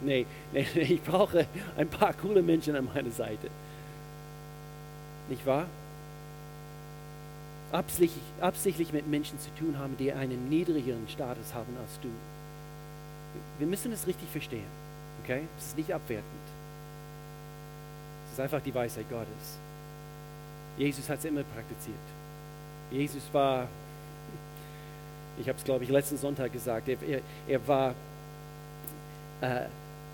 Nee, nee, ich brauche ein paar coole Menschen an meiner Seite. Nicht wahr? Absichtlich, absichtlich mit Menschen zu tun haben, die einen niedrigeren Status haben als du. Wir müssen es richtig verstehen. Okay? Es ist nicht abwertend. Ist einfach die Weisheit Gottes. Jesus hat es immer praktiziert. Jesus war, ich habe es glaube ich letzten Sonntag gesagt, er, er, er war äh,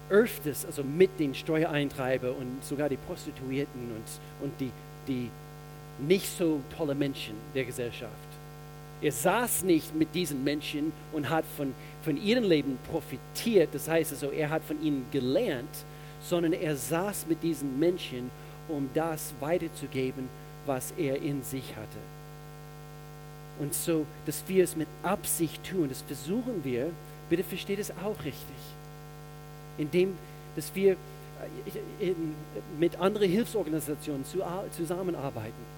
öfters also mit den Steuereintreiber und sogar die Prostituierten und, und die, die nicht so tolle Menschen der Gesellschaft. Er saß nicht mit diesen Menschen und hat von, von ihrem Leben profitiert. Das heißt also, er hat von ihnen gelernt, sondern er saß mit diesen Menschen, um das weiterzugeben, was er in sich hatte. Und so, dass wir es mit Absicht tun, das versuchen wir, bitte versteht es auch richtig indem dass wir äh, mit anderen Hilfsorganisationen zusammenarbeiten.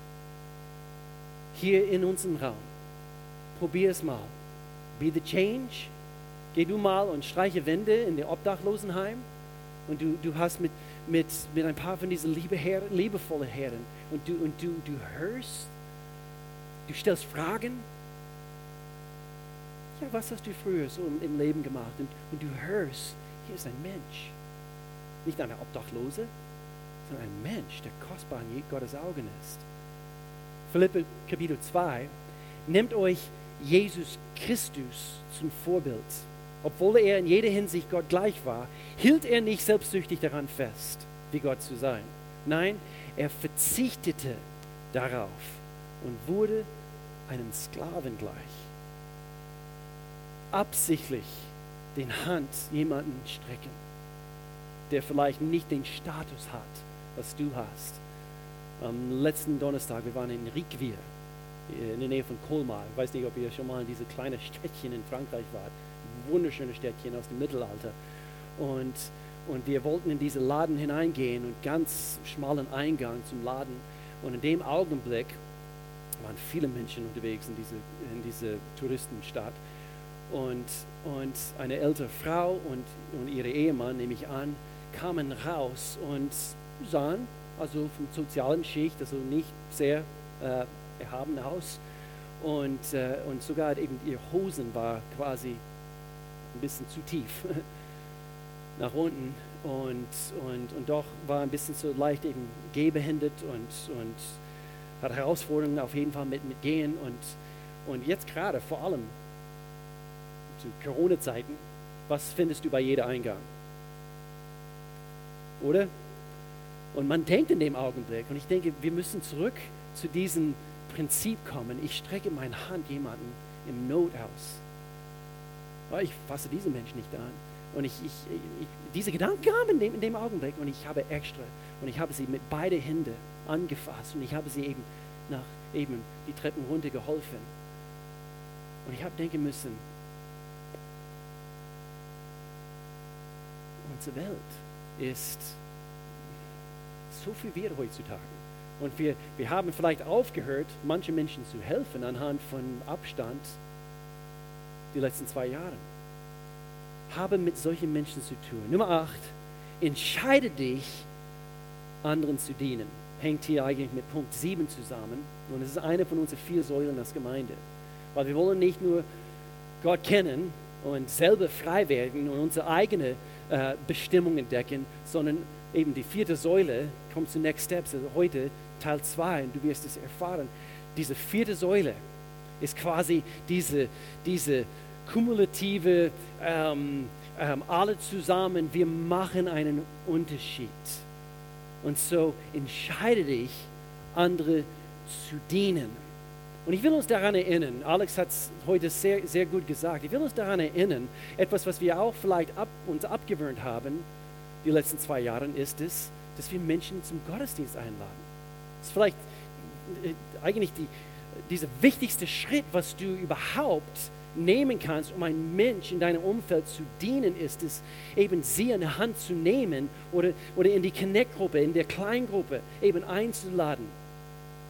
Hier in unserem Raum. Probier es mal. Be the change. Geh du mal und streiche Wände in der Obdachlosenheim. Und du, du hast mit, mit, mit ein paar von diesen liebe Herren, liebevollen Herren. Und, du, und du, du hörst. Du stellst Fragen. Ja, was hast du früher so im Leben gemacht? Und, und du hörst hier ist ein Mensch. Nicht eine Obdachlose, sondern ein Mensch, der kostbar in Gottes Augen ist. Philippe Kapitel 2. Nehmt euch Jesus Christus zum Vorbild. Obwohl er in jeder Hinsicht Gott gleich war, hielt er nicht selbstsüchtig daran fest, wie Gott zu sein. Nein, er verzichtete darauf und wurde einem Sklaven gleich. Absichtlich den Hand jemanden strecken, der vielleicht nicht den Status hat, was du hast. Am letzten Donnerstag, wir waren in Riqueville, in der Nähe von Colmar. Ich weiß nicht, ob ihr schon mal in diese kleine Städtchen in Frankreich wart. Wunderschöne Städtchen aus dem Mittelalter. Und, und wir wollten in diesen Laden hineingehen und ganz schmalen Eingang zum Laden. Und in dem Augenblick waren viele Menschen unterwegs in diese, in diese Touristenstadt. Und, und eine ältere Frau und, und ihre Ehemann, nehme ich an, kamen raus und sahen, also vom sozialen Schicht, also nicht sehr äh, erhaben aus. Und, äh, und sogar eben ihre Hosen war quasi ein bisschen zu tief nach unten. Und, und, und doch war ein bisschen so leicht eben gehbehindert und, und hat Herausforderungen auf jeden Fall mit, mit Gehen. Und, und jetzt gerade vor allem zu Corona-Zeiten, was findest du bei jeder Eingang? Oder? Und man denkt in dem Augenblick, und ich denke, wir müssen zurück zu diesem Prinzip kommen. Ich strecke meine Hand jemanden im Not aus. Ich fasse diesen Menschen nicht an. Und ich, ich, ich, diese Gedanken kamen in dem, in dem Augenblick und ich habe extra und ich habe sie mit beiden Händen angefasst und ich habe sie eben nach eben die Treppen runter geholfen. Und ich habe denken müssen, unsere Welt ist so viel wert heutzutage. Und wir, wir haben vielleicht aufgehört, manchen Menschen zu helfen anhand von Abstand die letzten zwei Jahre. Habe mit solchen Menschen zu tun. Nummer 8. Entscheide dich, anderen zu dienen. Hängt hier eigentlich mit Punkt 7 zusammen. Und es ist eine von unseren vier Säulen als Gemeinde. Weil wir wollen nicht nur Gott kennen und selber frei werden und unsere eigene äh, Bestimmung entdecken, sondern eben die vierte Säule kommt zu Next Steps. Also heute Teil 2 und du wirst es erfahren. Diese vierte Säule ist quasi diese, diese kumulative, ähm, ähm, alle zusammen, wir machen einen Unterschied. Und so entscheide dich, andere zu dienen. Und ich will uns daran erinnern, Alex hat es heute sehr, sehr gut gesagt, ich will uns daran erinnern, etwas, was wir auch vielleicht ab, uns abgewöhnt haben, die letzten zwei Jahre, ist es, dass wir Menschen zum Gottesdienst einladen. Das ist vielleicht äh, eigentlich die, dieser wichtigste Schritt, was du überhaupt nehmen kannst, um einen Mensch in deinem Umfeld zu dienen, ist es eben sie an der Hand zu nehmen oder, oder in die Connect-Gruppe, in der Kleingruppe eben einzuladen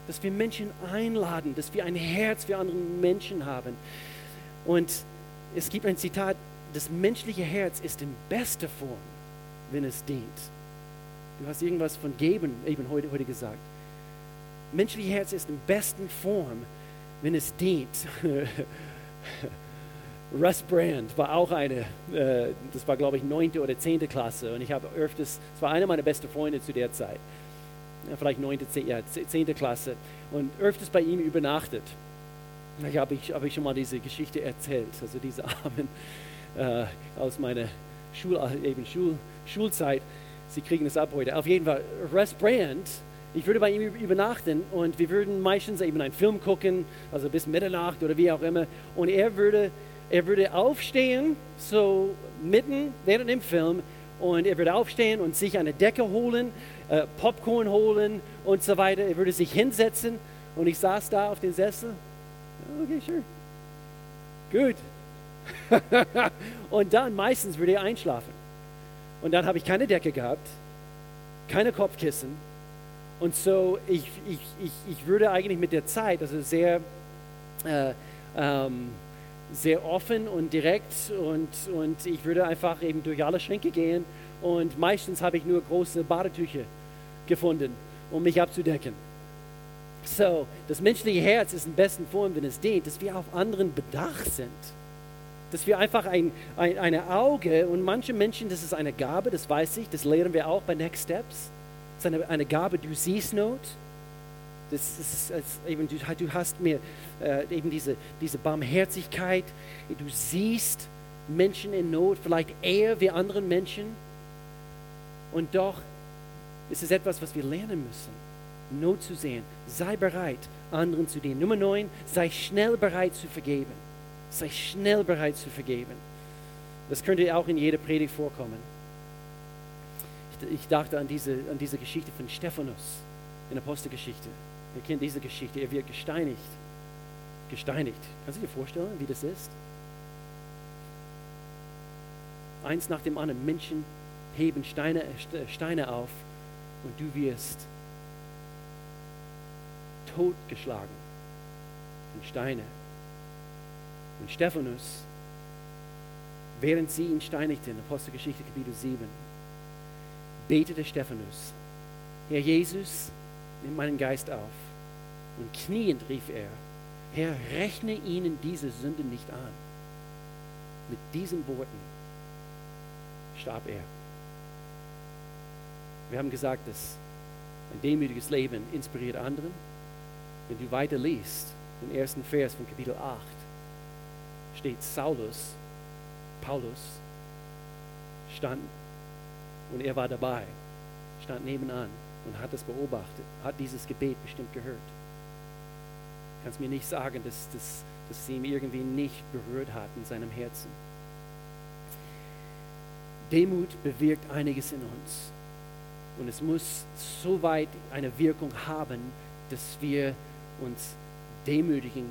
dass wir Menschen einladen, dass wir ein Herz für andere Menschen haben. Und es gibt ein Zitat, das menschliche Herz ist in bester Form, wenn es dient. Du hast irgendwas von geben eben heute, heute gesagt. Menschliche Herz ist in besten Form, wenn es dient. Russ Brand war auch eine, äh, das war glaube ich neunte oder zehnte Klasse und ich habe öfters, es war einer meiner besten Freunde zu der Zeit vielleicht neunte, ja, zehnte Klasse und öfters bei ihm übernachtet. Da habe ich, hab ich schon mal diese Geschichte erzählt, also diese Armen äh, aus meiner Schul, eben Schul, Schulzeit. Sie kriegen es ab heute. Auf jeden Fall, Russ Brand, ich würde bei ihm übernachten und wir würden meistens eben einen Film gucken, also bis Mitternacht oder wie auch immer. Und er würde, er würde aufstehen, so mitten während dem Film, und er würde aufstehen und sich eine Decke holen äh, Popcorn holen und so weiter. Er würde sich hinsetzen und ich saß da auf dem Sessel. Okay, sure. Gut. und dann meistens würde er einschlafen. Und dann habe ich keine Decke gehabt, keine Kopfkissen. Und so, ich, ich, ich, ich würde eigentlich mit der Zeit, also sehr, äh, ähm, sehr offen und direkt und, und ich würde einfach eben durch alle Schränke gehen und meistens habe ich nur große Badetücher gefunden, um mich abzudecken. So, das menschliche Herz ist in besten Form, wenn es dient, dass wir auf anderen bedacht sind. Dass wir einfach ein, ein eine Auge, und manche Menschen, das ist eine Gabe, das weiß ich, das lehren wir auch bei Next Steps. Das ist eine, Gabe, du siehst Not. Das ist, eben, du, du hast mir äh, eben diese, diese Barmherzigkeit. Du siehst Menschen in Not, vielleicht eher wie anderen Menschen. Und doch ist es etwas, was wir lernen müssen. Not zu sehen. Sei bereit, anderen zu dienen. Nummer 9, sei schnell bereit zu vergeben. Sei schnell bereit zu vergeben. Das könnte auch in jeder Predigt vorkommen. Ich, dachte an diese, an diese Geschichte von Stephanus in der Apostelgeschichte. Ihr kennt diese Geschichte. Er wird gesteinigt. Gesteinigt. Kannst du dir vorstellen, wie das ist? Eins nach dem anderen. Menschen heben Steine, Steine auf und du wirst totgeschlagen von Steine. Und Stephanus, während sie ihn steinigten, Apostelgeschichte Kapitel 7, betete Stephanus, Herr Jesus, nimm meinen Geist auf. Und kniend rief er, Herr, rechne ihnen diese Sünde nicht an. Mit diesen Worten starb er. Wir haben gesagt, dass ein demütiges Leben inspiriert anderen. Wenn du weiter liest, den ersten Vers von Kapitel 8, steht Saulus, Paulus, stand und er war dabei, stand nebenan und hat es beobachtet, hat dieses Gebet bestimmt gehört. Kannst mir nicht sagen, dass, dass, dass es ihm irgendwie nicht berührt hat in seinem Herzen. Demut bewirkt einiges in uns. Und es muss so weit eine Wirkung haben, dass wir uns demütigen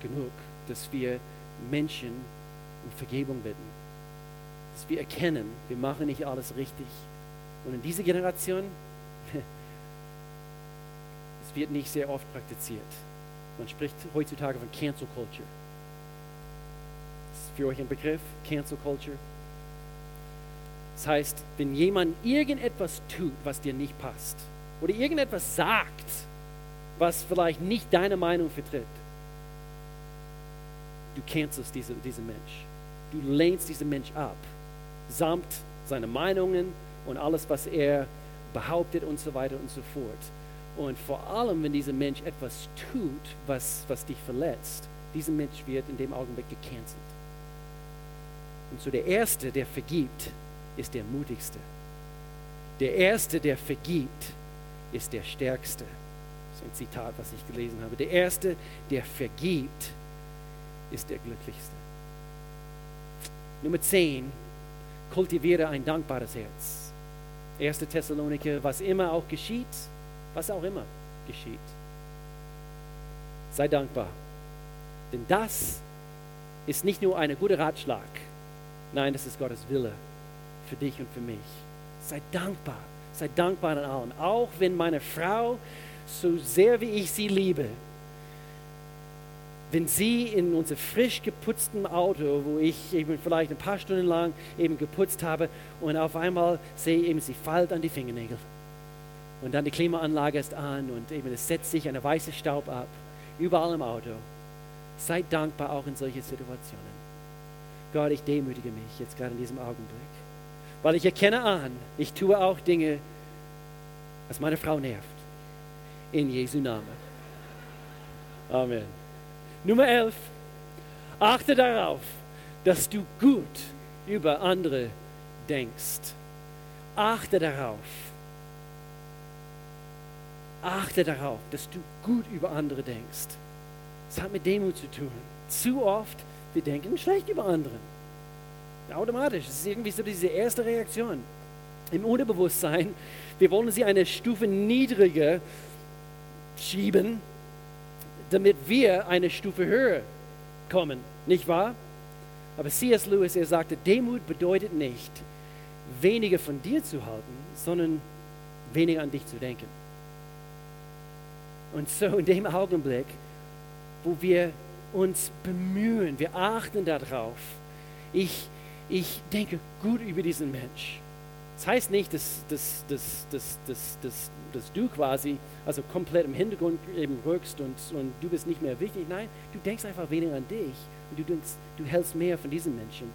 genug, dass wir Menschen um Vergebung bitten. Dass wir erkennen, wir machen nicht alles richtig. Und in dieser Generation, es wird nicht sehr oft praktiziert. Man spricht heutzutage von Cancel Culture. ist für euch ein Begriff? Cancel Culture? Das heißt, wenn jemand irgendetwas tut, was dir nicht passt, oder irgendetwas sagt, was vielleicht nicht deine Meinung vertritt, du cancelst diese, diesen Mensch. Du lehnst diesen Mensch ab, samt seine Meinungen und alles, was er behauptet und so weiter und so fort. Und vor allem, wenn dieser Mensch etwas tut, was, was dich verletzt, dieser Mensch wird in dem Augenblick gecancelt. Und so der Erste, der vergibt, ist der mutigste. Der Erste, der vergibt, ist der Stärkste. Das ist ein Zitat, was ich gelesen habe. Der Erste, der vergibt, ist der Glücklichste. Nummer 10, kultiviere ein dankbares Herz. 1. Thessaloniker, was immer auch geschieht, was auch immer geschieht, sei dankbar. Denn das ist nicht nur ein guter Ratschlag, nein, das ist Gottes Wille für dich und für mich. Sei dankbar, sei dankbar an allem. Auch wenn meine Frau, so sehr wie ich sie liebe, wenn sie in unser frisch geputzten Auto, wo ich eben vielleicht ein paar Stunden lang eben geputzt habe und auf einmal sehe eben, sie fällt an die Fingernägel. Und dann die Klimaanlage ist an und eben es setzt sich eine weiße Staub ab, überall im Auto. Seid dankbar auch in solchen Situationen. Gott, ich demütige mich jetzt gerade in diesem Augenblick, weil ich erkenne an, ich tue auch Dinge, was meine Frau nervt. In Jesu Namen. Amen. Nummer 11. Achte darauf, dass du gut über andere denkst. Achte darauf. Achte darauf, dass du gut über andere denkst. Das hat mit Demut zu tun. Zu oft, wir denken schlecht über andere. Automatisch. Das ist irgendwie so diese erste Reaktion. Im Unterbewusstsein, wir wollen sie eine Stufe niedriger schieben, damit wir eine Stufe höher kommen. Nicht wahr? Aber C.S. Lewis, er sagte, Demut bedeutet nicht, weniger von dir zu halten, sondern weniger an dich zu denken. Und so in dem Augenblick, wo wir uns bemühen, wir achten darauf, ich, ich denke gut über diesen Mensch. Das heißt nicht, dass, dass, dass, dass, dass, dass, dass du quasi also komplett im Hintergrund eben rückst und, und du bist nicht mehr wichtig. Nein, du denkst einfach weniger an dich und du, denkst, du hältst mehr von diesen Menschen.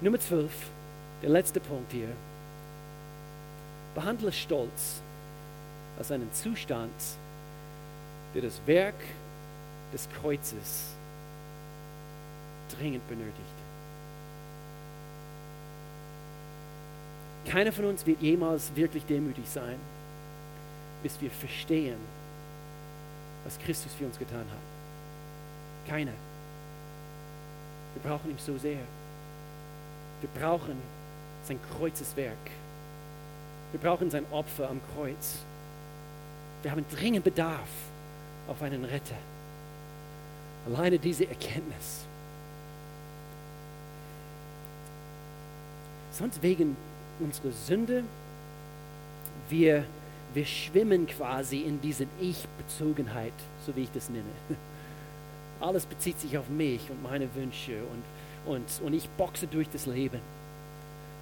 Nummer 12, der letzte Punkt hier. Behandle Stolz als einen Zustand, der das Werk des Kreuzes dringend benötigt. Keiner von uns wird jemals wirklich demütig sein, bis wir verstehen, was Christus für uns getan hat. Keiner. Wir brauchen ihn so sehr. Wir brauchen sein Kreuzeswerk. Wir brauchen sein Opfer am Kreuz. Wir haben dringend Bedarf auf einen Retter. Alleine diese Erkenntnis. Sonst wegen unserer Sünde, wir, wir schwimmen quasi in dieser Ich-Bezogenheit, so wie ich das nenne. Alles bezieht sich auf mich und meine Wünsche und, und, und ich boxe durch das Leben.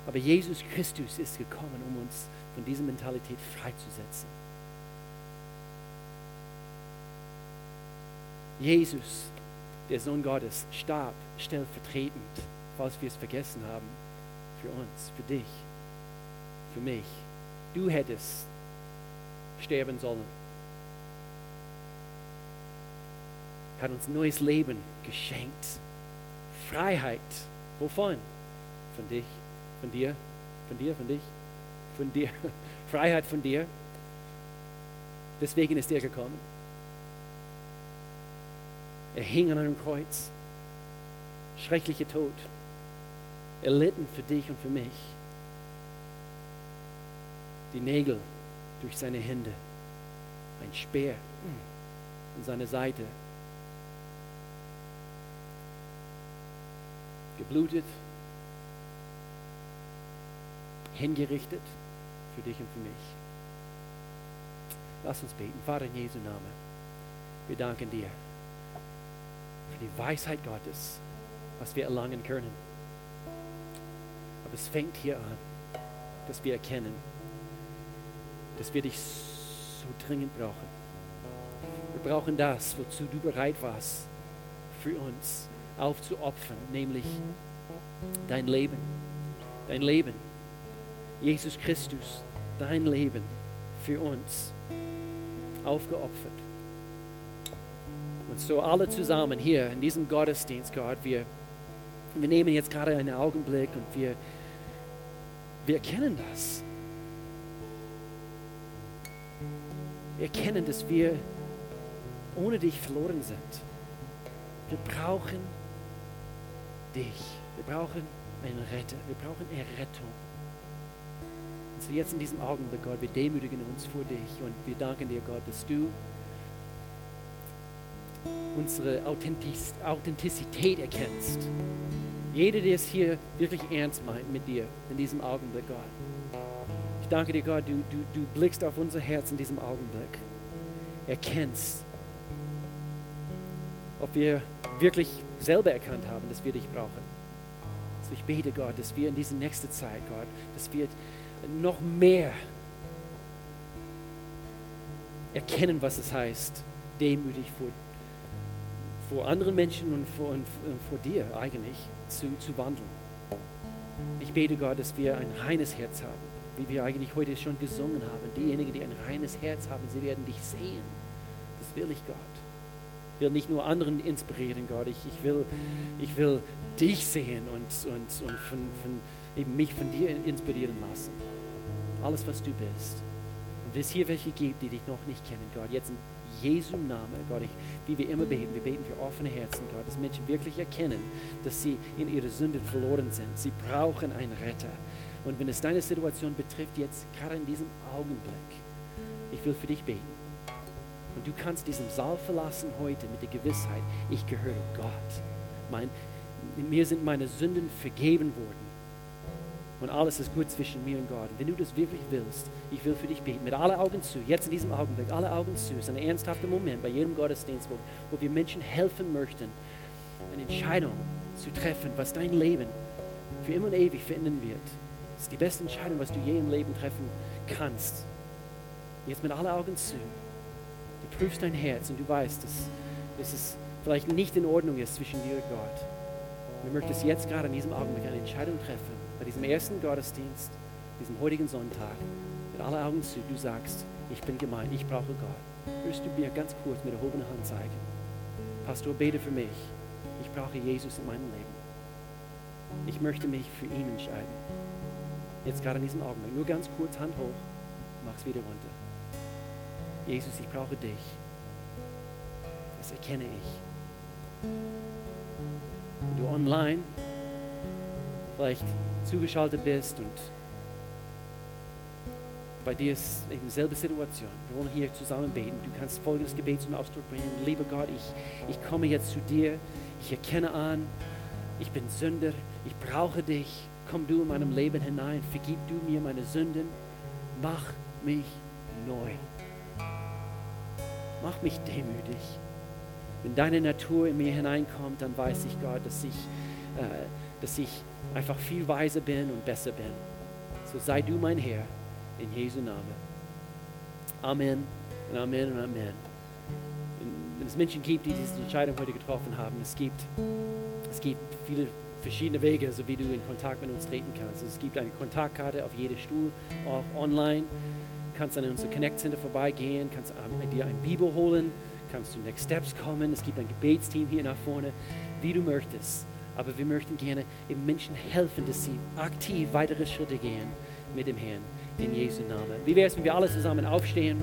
Aber Jesus Christus ist gekommen, um uns von dieser Mentalität freizusetzen. Jesus, der Sohn Gottes, starb stellvertretend, falls wir es vergessen haben, für uns, für dich, für mich. Du hättest sterben sollen. Hat uns neues Leben geschenkt. Freiheit. Wovon? Von dich, von dir, von dir, von dich, von dir. Freiheit von dir. Deswegen ist er gekommen. Er hing an einem Kreuz. Schrecklicher Tod. Erlitten für dich und für mich. Die Nägel durch seine Hände. Ein Speer an seiner Seite. Geblutet. Hingerichtet für dich und für mich. Lass uns beten. Vater in Jesu Namen. Wir danken dir für die Weisheit Gottes, was wir erlangen können. Aber es fängt hier an, dass wir erkennen, dass wir dich so dringend brauchen. Wir brauchen das, wozu du bereit warst, für uns aufzuopfern, nämlich dein Leben. Dein Leben. Jesus Christus, dein Leben für uns. aufgeopfert. Und so alle zusammen hier in diesem Gottesdienst, Gott, wir, wir nehmen jetzt gerade einen Augenblick und wir, wir erkennen das. Wir erkennen, dass wir ohne dich verloren sind. Wir brauchen dich. Wir brauchen einen Retter. Wir brauchen Errettung. Und so jetzt in diesem Augenblick, Gott, wir demütigen uns vor dich und wir danken dir, Gott, dass du unsere Authentizität erkennst. Jeder, der es hier wirklich ernst meint mit dir in diesem Augenblick, Gott. Ich danke dir, Gott, du, du, du blickst auf unser Herz in diesem Augenblick. Erkennst, ob wir wirklich selber erkannt haben, dass wir dich brauchen. Also ich bete, Gott, dass wir in dieser nächsten Zeit, Gott, dass wir noch mehr erkennen, was es heißt, demütig vor, vor anderen Menschen und vor, und vor dir eigentlich zu, zu wandeln. Ich bete, Gott, dass wir ein reines Herz haben, wie wir eigentlich heute schon gesungen haben. Diejenigen, die ein reines Herz haben, sie werden dich sehen. Das will ich, Gott. Ich will nicht nur anderen inspirieren, Gott. Ich, ich, will, ich will dich sehen und, und, und von, von, eben mich von dir inspirieren lassen. Alles, was du bist. Und wenn es hier welche gibt, die dich noch nicht kennen, Gott, jetzt in Jesu Name, Gott, ich, wie wir immer beten, wir beten für offene Herzen, Gott, dass Menschen wirklich erkennen, dass sie in ihrer Sünde verloren sind. Sie brauchen einen Retter. Und wenn es deine Situation betrifft, jetzt gerade in diesem Augenblick, ich will für dich beten. Und du kannst diesen Saal verlassen heute mit der Gewissheit, ich gehöre Gott. Mein, mir sind meine Sünden vergeben worden. Und alles ist gut zwischen mir und Gott. Und wenn du das wirklich willst, ich will für dich beten, mit alle Augen zu, jetzt in diesem Augenblick, alle Augen zu. Es ist ein ernsthafter Moment bei jedem Gottesdienst, wo, wo wir Menschen helfen möchten, eine Entscheidung zu treffen, was dein Leben für immer und ewig verändern wird. Das ist die beste Entscheidung, was du je im Leben treffen kannst. Jetzt mit alle Augen zu. Du prüfst dein Herz und du weißt, dass, dass es vielleicht nicht in Ordnung ist zwischen dir und Gott. Und du möchtest jetzt gerade in diesem Augenblick eine Entscheidung treffen bei diesem ersten Gottesdienst, diesem heutigen Sonntag, mit aller Augen zu, du sagst, ich bin gemeint, ich brauche Gott. Würdest du mir ganz kurz mit erhobener Hand zeigen? Pastor, bete für mich. Ich brauche Jesus in meinem Leben. Ich möchte mich für ihn entscheiden. Jetzt gerade in diesem Augenblick. Nur ganz kurz, Hand hoch. Mach's wieder runter. Jesus, ich brauche dich. Das erkenne ich. Wenn du online vielleicht zugeschaltet bist und bei dir ist eben dieselbe Situation. Wir wollen hier zusammen beten. Du kannst folgendes Gebet zum Ausdruck bringen. Lieber Gott, ich, ich komme jetzt zu dir. Ich erkenne an, ich bin Sünder. Ich brauche dich. Komm du in meinem Leben hinein. Vergib du mir meine Sünden. Mach mich neu. Mach mich demütig. Wenn deine Natur in mir hineinkommt, dann weiß ich, Gott, dass ich, äh, dass ich einfach viel weiser bin und besser bin. So sei du mein Herr in Jesu Namen. Amen und Amen und Amen. Wenn es Menschen gibt, die diese Entscheidung heute getroffen haben, es gibt, es gibt viele verschiedene Wege, so wie du in Kontakt mit uns treten kannst. Es gibt eine Kontaktkarte auf jedem Stuhl, auch online. Du kannst an unser Connect Center vorbeigehen, kannst dir ein Bibel holen, kannst zu Next Steps kommen. Es gibt ein Gebetsteam hier nach vorne, wie du möchtest. Aber wir möchten gerne den Menschen helfen, dass sie aktiv weitere Schritte gehen mit dem Herrn in Jesu Namen. Wie wäre es, wenn wir alle zusammen aufstehen?